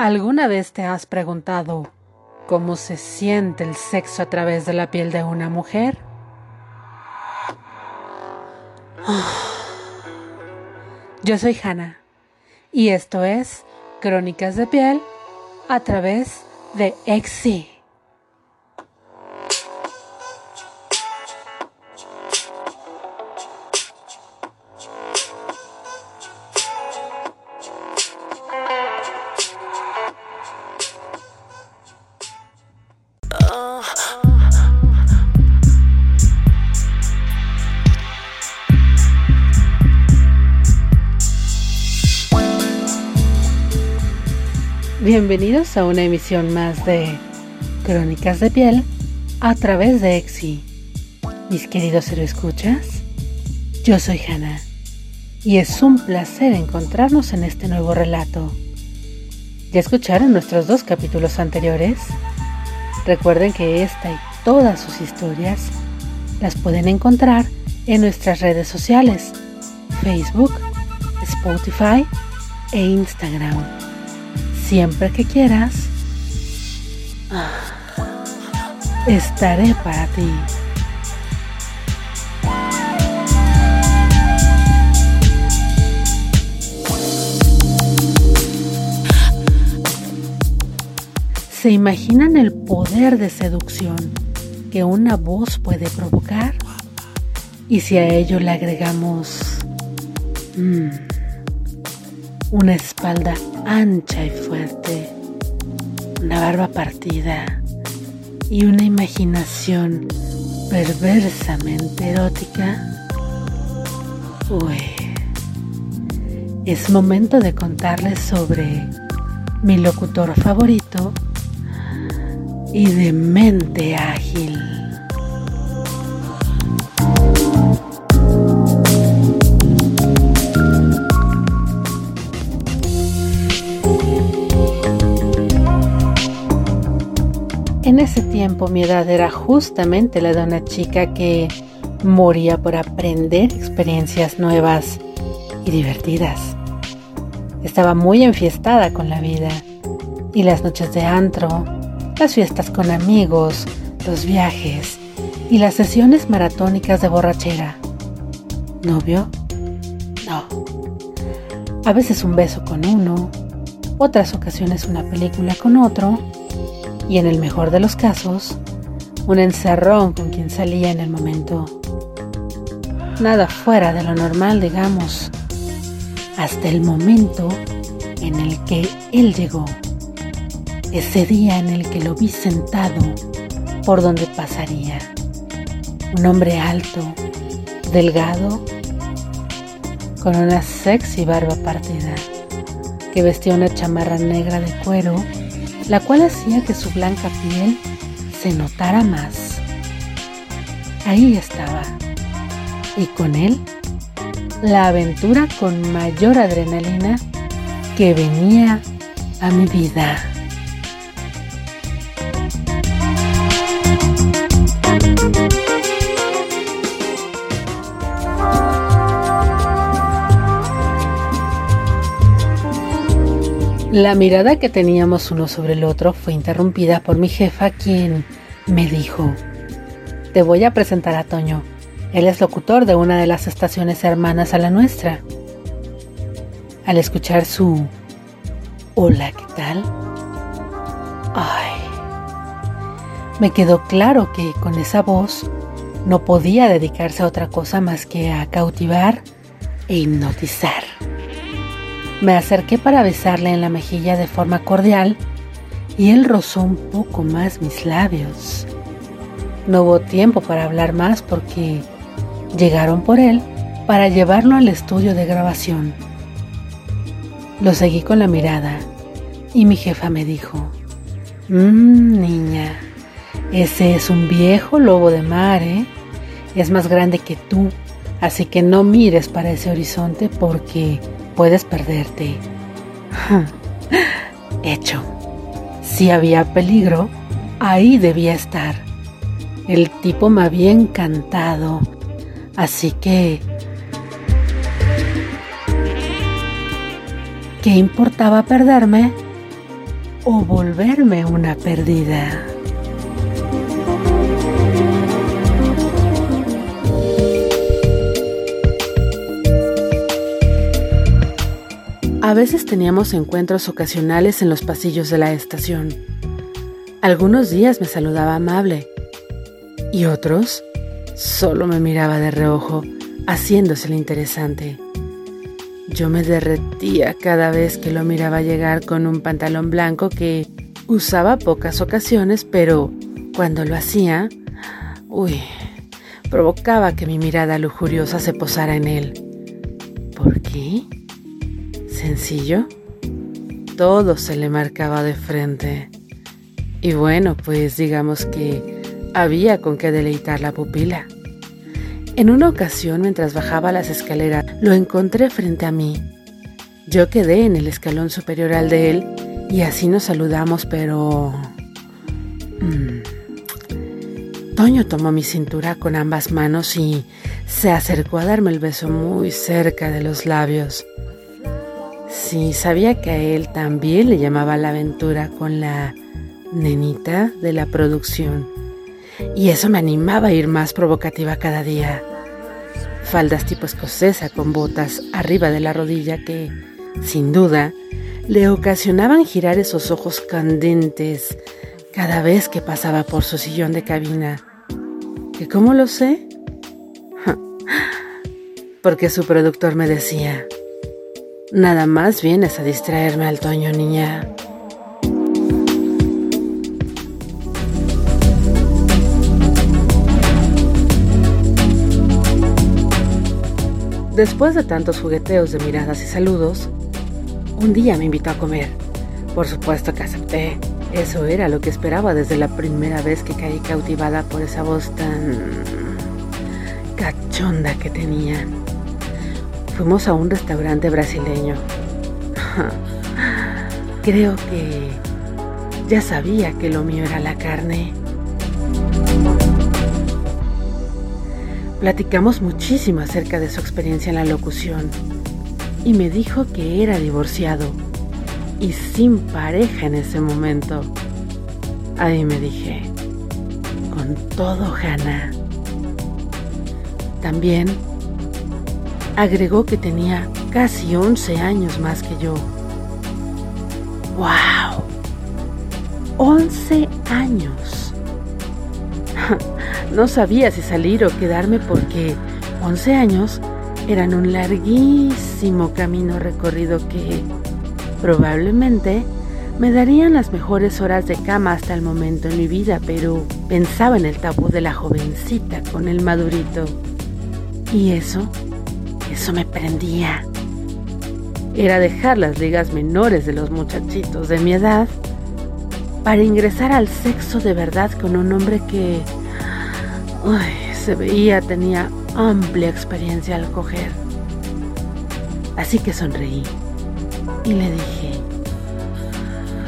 ¿Alguna vez te has preguntado cómo se siente el sexo a través de la piel de una mujer? Yo soy Hannah y esto es Crónicas de piel a través de Exi. Bienvenidos a una emisión más de Crónicas de Piel a través de Exi. Mis queridos escuchas, yo soy Hannah y es un placer encontrarnos en este nuevo relato. ¿Ya escucharon nuestros dos capítulos anteriores? Recuerden que esta y todas sus historias las pueden encontrar en nuestras redes sociales, Facebook, Spotify e Instagram siempre que quieras, estaré para ti. ¿Se imaginan el poder de seducción que una voz puede provocar? Y si a ello le agregamos... Mmm, una espalda ancha y fuerte, una barba partida y una imaginación perversamente erótica. Uy, es momento de contarles sobre mi locutor favorito y de mente ágil. Ese tiempo mi edad era justamente la de una chica que moría por aprender experiencias nuevas y divertidas. Estaba muy enfiestada con la vida y las noches de antro, las fiestas con amigos, los viajes y las sesiones maratónicas de borrachera. ¿Novio? No. A veces un beso con uno, otras ocasiones una película con otro y en el mejor de los casos, un encerrón con quien salía en el momento. Nada fuera de lo normal, digamos, hasta el momento en el que él llegó, ese día en el que lo vi sentado por donde pasaría. Un hombre alto, delgado, con una sexy barba partida, que vestía una chamarra negra de cuero la cual hacía que su blanca piel se notara más. Ahí estaba, y con él la aventura con mayor adrenalina que venía a mi vida. La mirada que teníamos uno sobre el otro fue interrumpida por mi jefa quien me dijo, te voy a presentar a Toño. Él es locutor de una de las estaciones hermanas a la nuestra. Al escuchar su Hola, ¿qué tal? Ay, me quedó claro que con esa voz no podía dedicarse a otra cosa más que a cautivar e hipnotizar. Me acerqué para besarle en la mejilla de forma cordial y él rozó un poco más mis labios. No hubo tiempo para hablar más porque llegaron por él para llevarlo al estudio de grabación. Lo seguí con la mirada y mi jefa me dijo, Mmm, niña, ese es un viejo lobo de mar, ¿eh? Es más grande que tú, así que no mires para ese horizonte porque puedes perderte. Hecho. Si había peligro, ahí debía estar. El tipo me había encantado. Así que... ¿Qué importaba perderme? o volverme una perdida. A veces teníamos encuentros ocasionales en los pasillos de la estación. Algunos días me saludaba amable y otros solo me miraba de reojo, haciéndose el interesante. Yo me derretía cada vez que lo miraba llegar con un pantalón blanco que usaba pocas ocasiones, pero cuando lo hacía, uy, provocaba que mi mirada lujuriosa se posara en él. ¿Por qué? Sencillo. Todo se le marcaba de frente. Y bueno, pues digamos que había con qué deleitar la pupila. En una ocasión, mientras bajaba las escaleras, lo encontré frente a mí. Yo quedé en el escalón superior al de él y así nos saludamos, pero... Mm, Toño tomó mi cintura con ambas manos y se acercó a darme el beso muy cerca de los labios. Sí, sabía que a él también le llamaba la aventura con la nenita de la producción. Y eso me animaba a ir más provocativa cada día. Faldas tipo escocesa con botas arriba de la rodilla que, sin duda, le ocasionaban girar esos ojos candentes cada vez que pasaba por su sillón de cabina. ¿Que cómo lo sé? Porque su productor me decía, Nada más vienes a distraerme al Toño, niña. Después de tantos jugueteos de miradas y saludos, un día me invitó a comer. Por supuesto que acepté. Eso era lo que esperaba desde la primera vez que caí cautivada por esa voz tan cachonda que tenía fuimos a un restaurante brasileño. Creo que ya sabía que lo mío era la carne. Platicamos muchísimo acerca de su experiencia en la locución y me dijo que era divorciado y sin pareja en ese momento. Ahí me dije, con todo Hannah. También agregó que tenía casi 11 años más que yo. ¡Wow! 11 años. No sabía si salir o quedarme porque 11 años eran un larguísimo camino recorrido que probablemente me darían las mejores horas de cama hasta el momento en mi vida, pero pensaba en el tabú de la jovencita con el madurito. Y eso eso me prendía. Era dejar las ligas menores de los muchachitos de mi edad para ingresar al sexo de verdad con un hombre que se veía tenía amplia experiencia al coger. Así que sonreí y le dije,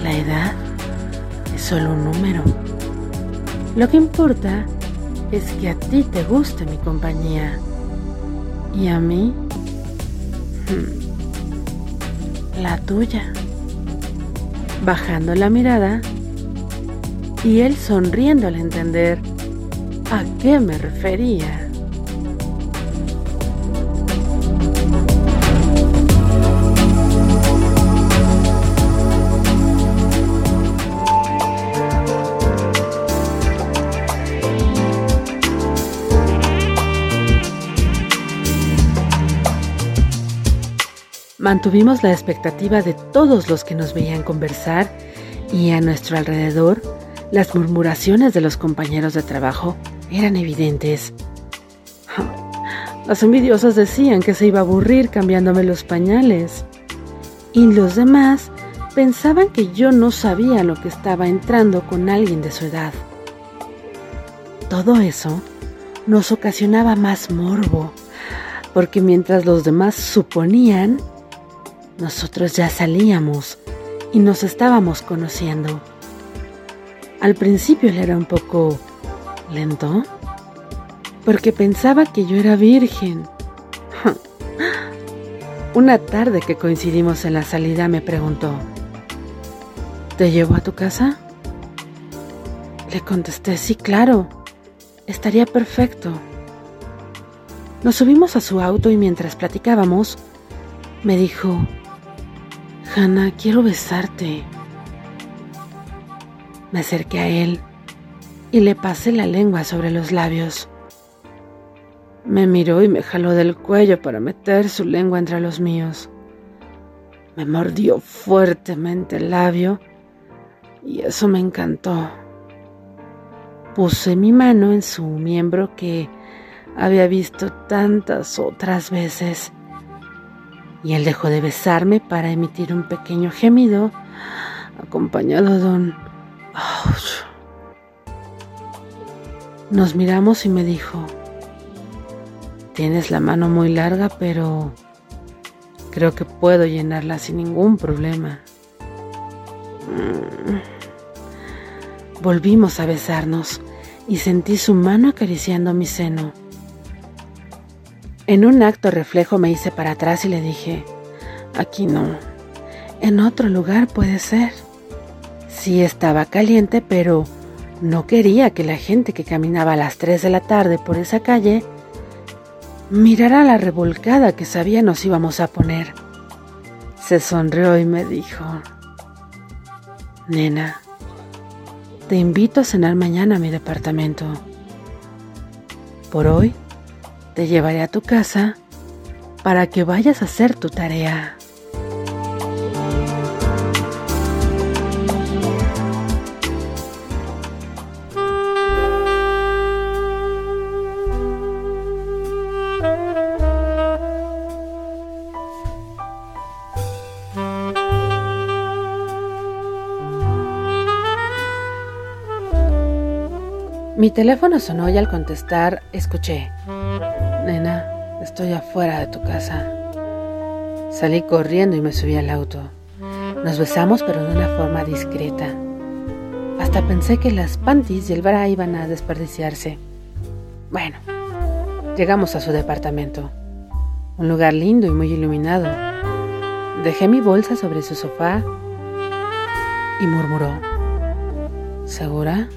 la edad es solo un número. Lo que importa es que a ti te guste mi compañía. ¿Y a mí? Hmm. La tuya. Bajando la mirada y él sonriendo al entender a qué me refería. Mantuvimos la expectativa de todos los que nos veían conversar y a nuestro alrededor las murmuraciones de los compañeros de trabajo eran evidentes. Las envidiosas decían que se iba a aburrir cambiándome los pañales. Y los demás pensaban que yo no sabía lo que estaba entrando con alguien de su edad. Todo eso nos ocasionaba más morbo, porque mientras los demás suponían, nosotros ya salíamos y nos estábamos conociendo. Al principio él era un poco lento, porque pensaba que yo era virgen. Una tarde que coincidimos en la salida me preguntó, ¿Te llevo a tu casa? Le contesté, sí, claro, estaría perfecto. Nos subimos a su auto y mientras platicábamos, me dijo, Hannah, quiero besarte. Me acerqué a él y le pasé la lengua sobre los labios. Me miró y me jaló del cuello para meter su lengua entre los míos. Me mordió fuertemente el labio y eso me encantó. Puse mi mano en su miembro que había visto tantas otras veces y él dejó de besarme para emitir un pequeño gemido acompañado de un. Nos miramos y me dijo, tienes la mano muy larga, pero creo que puedo llenarla sin ningún problema. Mm. Volvimos a besarnos y sentí su mano acariciando mi seno. En un acto reflejo me hice para atrás y le dije, aquí no, en otro lugar puede ser. Sí estaba caliente, pero no quería que la gente que caminaba a las 3 de la tarde por esa calle mirara la revolcada que sabía nos íbamos a poner. Se sonrió y me dijo, Nena, te invito a cenar mañana a mi departamento. Por hoy te llevaré a tu casa para que vayas a hacer tu tarea. Mi teléfono sonó y al contestar escuché, Nena, estoy afuera de tu casa. Salí corriendo y me subí al auto. Nos besamos pero de una forma discreta. Hasta pensé que las panties y el bra iban a desperdiciarse. Bueno, llegamos a su departamento. Un lugar lindo y muy iluminado. Dejé mi bolsa sobre su sofá y murmuró, ¿Segura?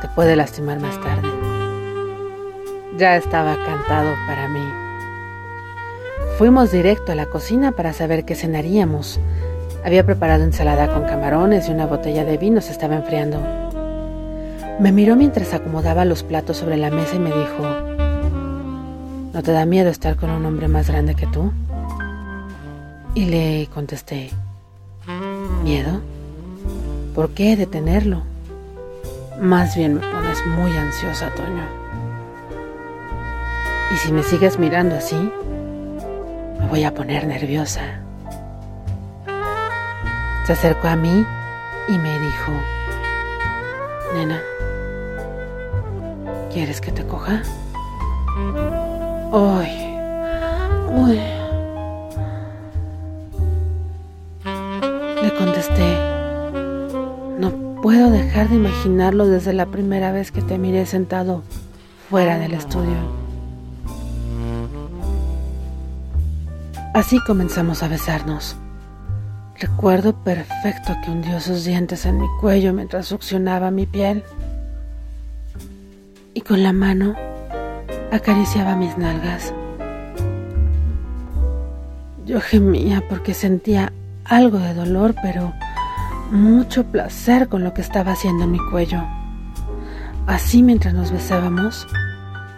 te puede lastimar más tarde. Ya estaba cantado para mí. Fuimos directo a la cocina para saber qué cenaríamos. Había preparado ensalada con camarones y una botella de vino se estaba enfriando. Me miró mientras acomodaba los platos sobre la mesa y me dijo, ¿no te da miedo estar con un hombre más grande que tú? Y le contesté, ¿miedo? ¿Por qué detenerlo? Más bien me pones muy ansiosa, Toño. Y si me sigues mirando así, me voy a poner nerviosa. Se acercó a mí y me dijo, Nena, ¿quieres que te coja? Uy, uy. Le contesté, puedo dejar de imaginarlo desde la primera vez que te miré sentado fuera del estudio. Así comenzamos a besarnos. Recuerdo perfecto que hundió sus dientes en mi cuello mientras succionaba mi piel y con la mano acariciaba mis nalgas. Yo gemía porque sentía algo de dolor, pero mucho placer con lo que estaba haciendo en mi cuello. Así mientras nos besábamos,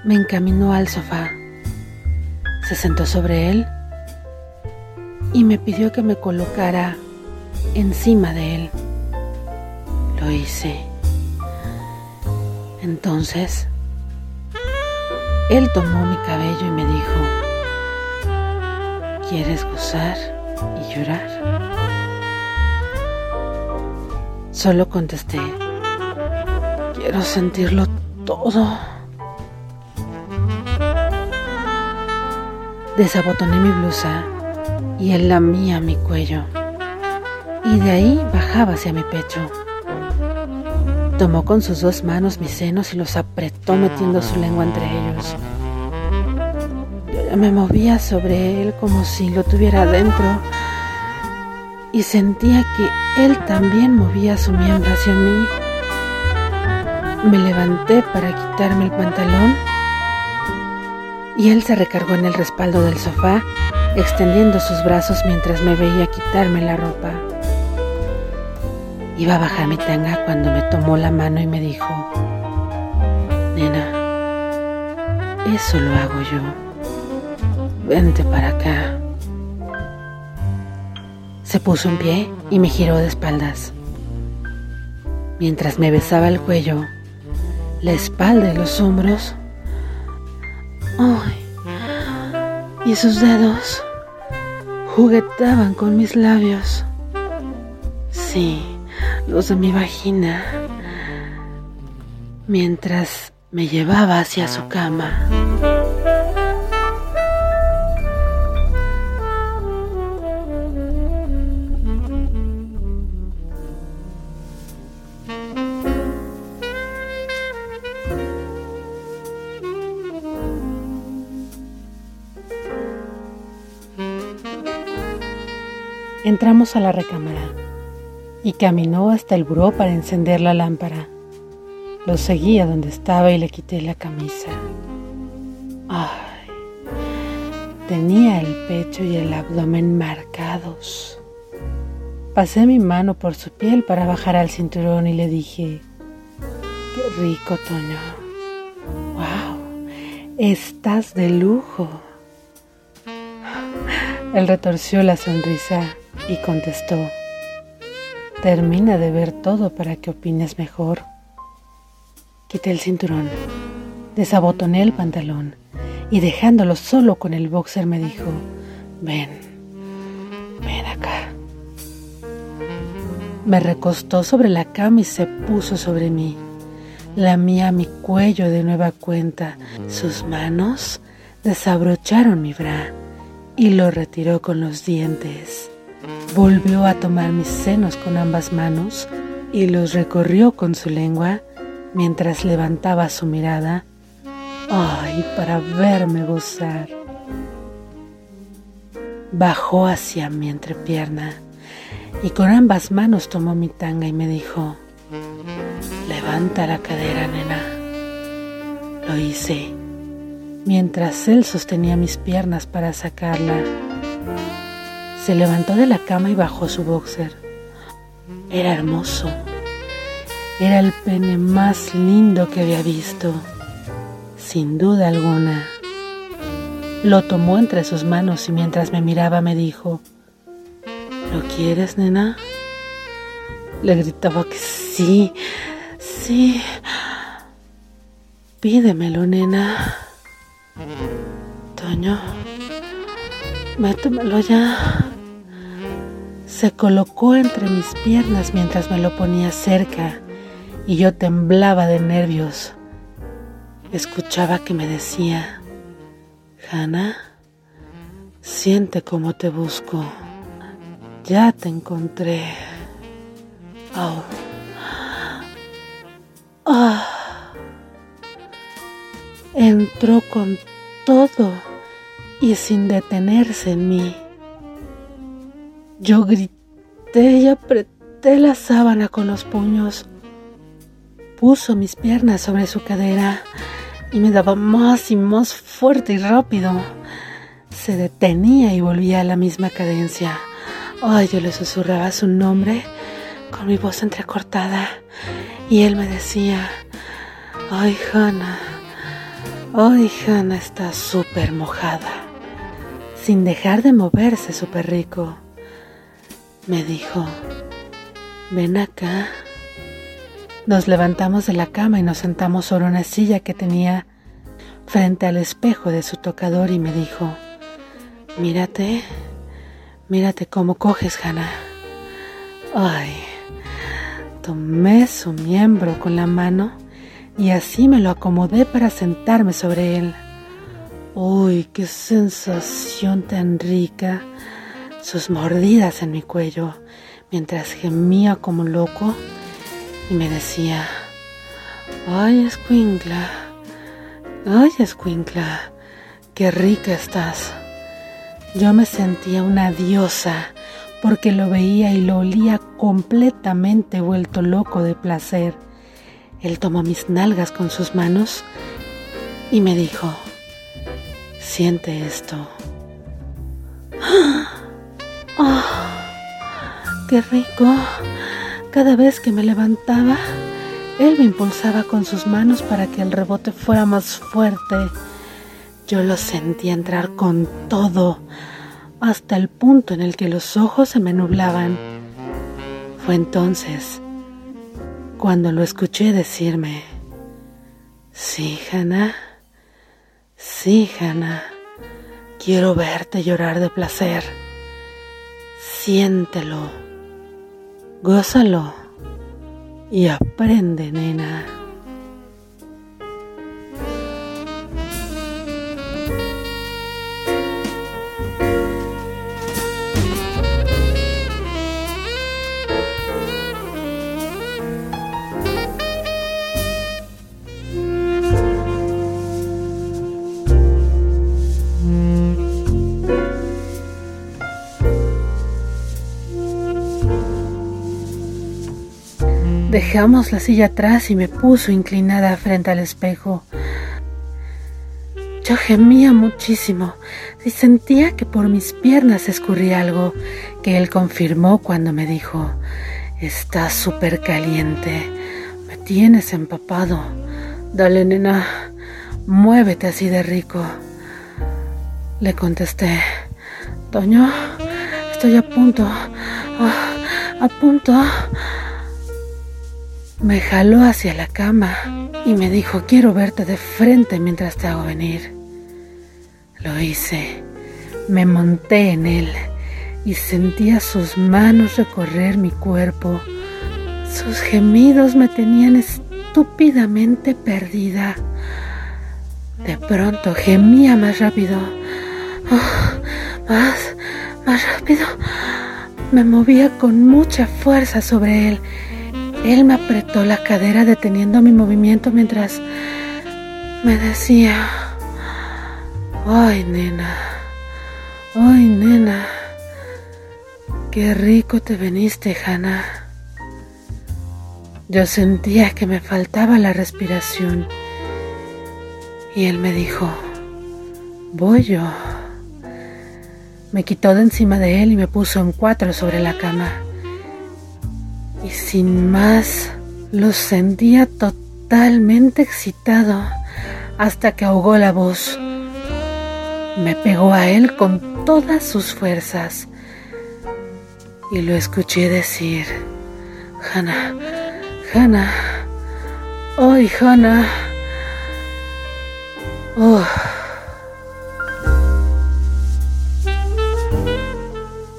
me encaminó al sofá. Se sentó sobre él y me pidió que me colocara encima de él. Lo hice. Entonces, él tomó mi cabello y me dijo, ¿quieres gozar y llorar? Solo contesté, quiero sentirlo todo. Desabotoné mi blusa y él lamía mi cuello. Y de ahí bajaba hacia mi pecho. Tomó con sus dos manos mis senos y los apretó metiendo su lengua entre ellos. Yo me movía sobre él como si lo tuviera adentro y sentía que él también movía su miembro hacia mí. Me levanté para quitarme el pantalón y él se recargó en el respaldo del sofá, extendiendo sus brazos mientras me veía quitarme la ropa. Iba a bajar mi tanga cuando me tomó la mano y me dijo, Nena, eso lo hago yo. Vente para acá. Se puso en pie y me giró de espaldas. Mientras me besaba el cuello, la espalda y los hombros, ¡ay! Y sus dedos juguetaban con mis labios. Sí, los de mi vagina, mientras me llevaba hacia su cama. Entramos a la recámara y caminó hasta el buró para encender la lámpara. Lo seguí a donde estaba y le quité la camisa. Ay, tenía el pecho y el abdomen marcados. Pasé mi mano por su piel para bajar al cinturón y le dije, qué rico, Toño. ¡Wow! Estás de lujo. Él retorció la sonrisa y contestó, termina de ver todo para que opines mejor. Quité el cinturón, desabotoné el pantalón y dejándolo solo con el boxer me dijo, ven, ven acá. Me recostó sobre la cama y se puso sobre mí. Lamía mi cuello de nueva cuenta. Sus manos desabrocharon mi bra y lo retiró con los dientes. Volvió a tomar mis senos con ambas manos y los recorrió con su lengua mientras levantaba su mirada, ay, para verme gozar. Bajó hacia mi entrepierna y con ambas manos tomó mi tanga y me dijo, levanta la cadera, nena. Lo hice mientras él sostenía mis piernas para sacarla. Se levantó de la cama y bajó su boxer. Era hermoso. Era el pene más lindo que había visto, sin duda alguna. Lo tomó entre sus manos y mientras me miraba me dijo, ¿Lo quieres, nena? Le gritaba que sí, sí. Pídemelo, nena. Toño, métemelo ya. Se colocó entre mis piernas mientras me lo ponía cerca y yo temblaba de nervios. Escuchaba que me decía, Hannah, siente cómo te busco. Ya te encontré. Oh. Entró con todo y sin detenerse en mí. Yo grité y apreté la sábana con los puños. Puso mis piernas sobre su cadera y me daba más y más fuerte y rápido. Se detenía y volvía a la misma cadencia. Ay, yo le susurraba su nombre con mi voz entrecortada y él me decía, ay, Hannah, ay, Hannah está súper mojada, sin dejar de moverse súper rico me dijo, ven acá. Nos levantamos de la cama y nos sentamos sobre una silla que tenía frente al espejo de su tocador y me dijo, mírate, mírate cómo coges, Hannah. Ay, tomé su miembro con la mano y así me lo acomodé para sentarme sobre él. Uy, qué sensación tan rica sus mordidas en mi cuello mientras gemía como loco y me decía, ay escuincla, ay escuincla, qué rica estás. Yo me sentía una diosa porque lo veía y lo olía completamente vuelto loco de placer. Él tomó mis nalgas con sus manos y me dijo, siente esto. ¡Oh! ¡Qué rico! Cada vez que me levantaba, él me impulsaba con sus manos para que el rebote fuera más fuerte. Yo lo sentía entrar con todo hasta el punto en el que los ojos se me nublaban. Fue entonces cuando lo escuché decirme, sí, Hannah, sí, Hannah, quiero verte llorar de placer. Siéntelo, gózalo y aprende, nena. Dejamos la silla atrás y me puso inclinada frente al espejo. Yo gemía muchísimo y sentía que por mis piernas escurría algo que él confirmó cuando me dijo, estás súper caliente, me tienes empapado, dale nena, muévete así de rico. Le contesté, Toño, estoy a punto, a punto. Me jaló hacia la cama y me dijo, quiero verte de frente mientras te hago venir. Lo hice. Me monté en él y sentía sus manos recorrer mi cuerpo. Sus gemidos me tenían estúpidamente perdida. De pronto gemía más rápido. Oh, más, más rápido. Me movía con mucha fuerza sobre él él me apretó la cadera deteniendo mi movimiento mientras me decía, ay nena, ay nena, qué rico te veniste, Hannah. Yo sentía que me faltaba la respiración y él me dijo, voy yo. Me quitó de encima de él y me puso en cuatro sobre la cama y sin más lo sentía totalmente excitado hasta que ahogó la voz. Me pegó a él con todas sus fuerzas y lo escuché decir, Hannah, Hannah, hoy Hannah, oh.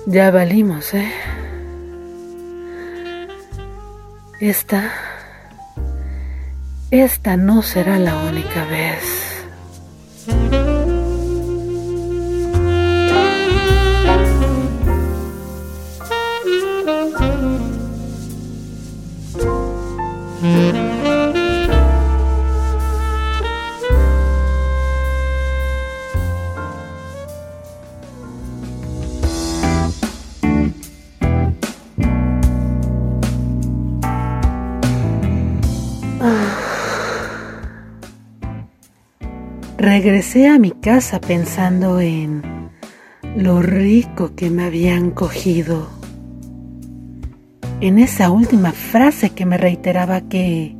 Ya valimos, ¿eh? Esta, esta no será la única vez. Regresé a mi casa pensando en lo rico que me habían cogido. En esa última frase que me reiteraba que,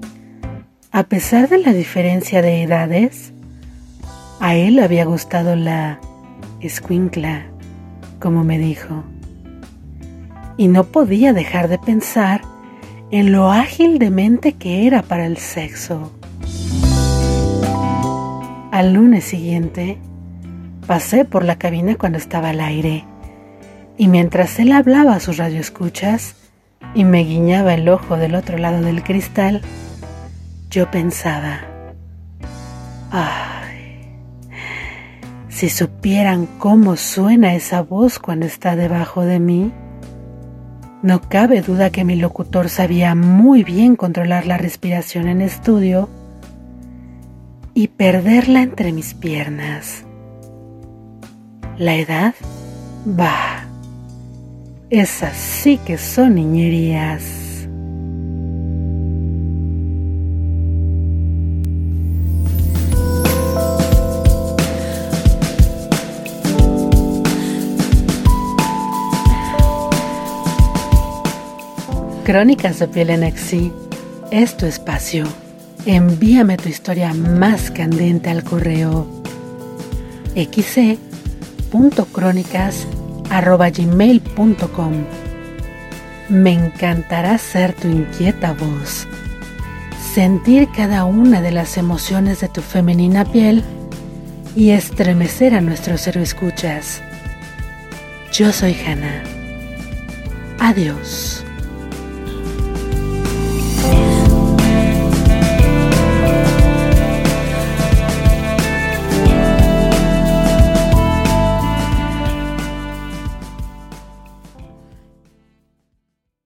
a pesar de la diferencia de edades, a él había gustado la escuincla, como me dijo. Y no podía dejar de pensar en lo ágil de mente que era para el sexo. Al lunes siguiente, pasé por la cabina cuando estaba al aire, y mientras él hablaba a sus radioescuchas y me guiñaba el ojo del otro lado del cristal, yo pensaba, ay, si supieran cómo suena esa voz cuando está debajo de mí, no cabe duda que mi locutor sabía muy bien controlar la respiración en estudio y perderla entre mis piernas. La edad va. Esas sí que son niñerías. Crónicas de Piel en Exi es tu espacio. Envíame tu historia más candente al correo xc.crónicas.gmail.com Me encantará ser tu inquieta voz, sentir cada una de las emociones de tu femenina piel y estremecer a nuestros escuchas. Yo soy Hannah. Adiós.